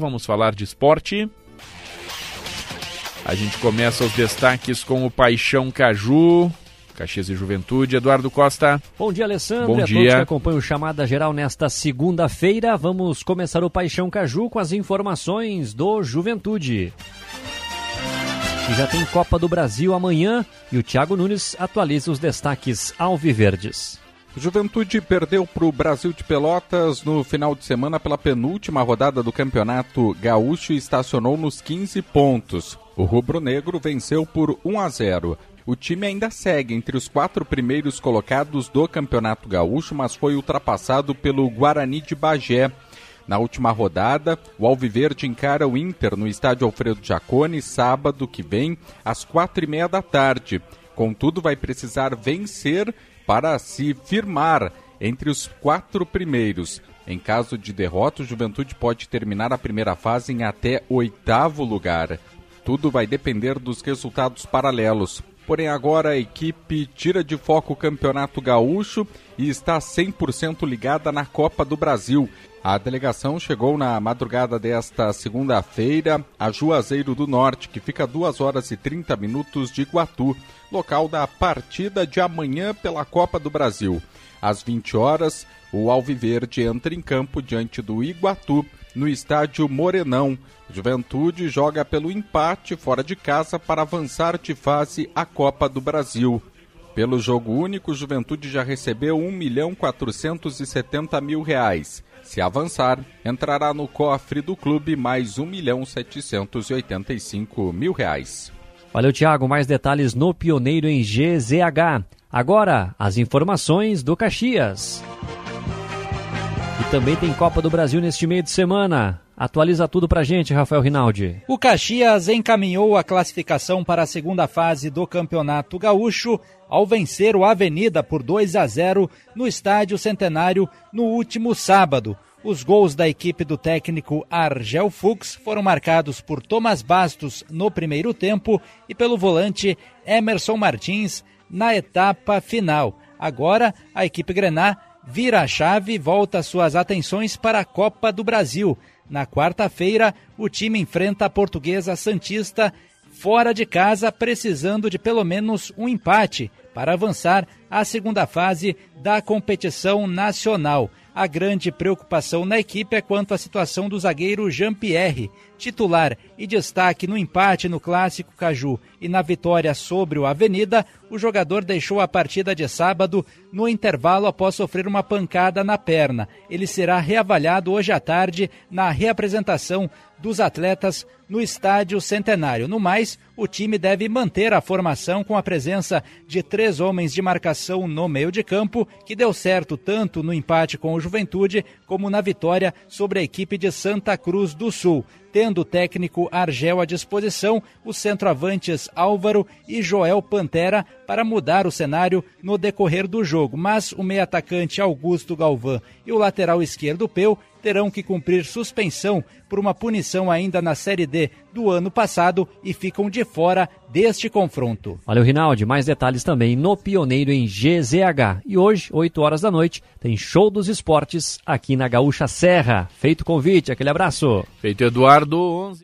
Vamos falar de esporte. A gente começa os destaques com o Paixão Caju. Caxias e Juventude, Eduardo Costa. Bom dia, Alessandro. Bom e a dia. todos que acompanham o Chamada Geral nesta segunda-feira. Vamos começar o Paixão Caju com as informações do Juventude. E já tem Copa do Brasil amanhã e o Thiago Nunes atualiza os destaques alviverdes. Juventude perdeu para o Brasil de Pelotas no final de semana pela penúltima rodada do Campeonato Gaúcho e estacionou nos 15 pontos. O rubro-negro venceu por 1 a 0. O time ainda segue entre os quatro primeiros colocados do Campeonato Gaúcho, mas foi ultrapassado pelo Guarani de Bagé. Na última rodada, o Alviverde encara o Inter no estádio Alfredo Jaconi, sábado que vem, às quatro e meia da tarde. Contudo, vai precisar vencer para se firmar entre os quatro primeiros. Em caso de derrota, o Juventude pode terminar a primeira fase em até oitavo lugar. Tudo vai depender dos resultados paralelos. Porém, agora a equipe tira de foco o Campeonato Gaúcho e está 100% ligada na Copa do Brasil. A delegação chegou na madrugada desta segunda-feira a Juazeiro do Norte, que fica a 2 horas e 30 minutos de Iguatu, local da partida de amanhã pela Copa do Brasil. Às 20 horas, o Alviverde entra em campo diante do Iguatu, no estádio Morenão. Juventude joga pelo empate fora de casa para avançar de fase à Copa do Brasil. Pelo jogo único, Juventude já recebeu 1 milhão 470 mil reais. Se avançar, entrará no cofre do clube mais 1 milhão 785 mil reais. Valeu, Thiago. Mais detalhes no Pioneiro em GZH. Agora, as informações do Caxias. Também tem Copa do Brasil neste meio de semana. Atualiza tudo pra gente, Rafael Rinaldi. O Caxias encaminhou a classificação para a segunda fase do Campeonato Gaúcho ao vencer o Avenida por 2 a 0 no Estádio Centenário no último sábado. Os gols da equipe do técnico Argel Fux foram marcados por Thomas Bastos no primeiro tempo e pelo volante Emerson Martins na etapa final. Agora, a equipe Grená vira a chave e volta suas atenções para a Copa do Brasil. Na quarta-feira, o time enfrenta a portuguesa Santista fora de casa, precisando de pelo menos um empate para avançar à segunda fase da competição nacional. A grande preocupação na equipe é quanto à situação do zagueiro Jean-Pierre, titular e destaque no empate no Clássico Caju e na vitória sobre o Avenida, o jogador deixou a partida de sábado no intervalo após sofrer uma pancada na perna. Ele será reavaliado hoje à tarde na reapresentação dos atletas no Estádio Centenário. No mais, o time deve manter a formação com a presença de três homens de marcação no meio de campo, que deu certo tanto no empate com o Juventude como na vitória sobre a equipe de Santa Cruz do Sul. Tendo o técnico Argel à disposição, os centroavantes Álvaro e Joel Pantera para mudar o cenário no decorrer do jogo. Mas o meio-atacante Augusto Galvão e o lateral esquerdo Peu terão que cumprir suspensão por uma punição ainda na Série D do ano passado e ficam de fora deste confronto. Valeu, Rinaldi. Mais detalhes também no Pioneiro em GZH. E hoje, 8 horas da noite, tem show dos esportes aqui na Gaúcha Serra. Feito o convite, aquele abraço. Feito Eduardo 11.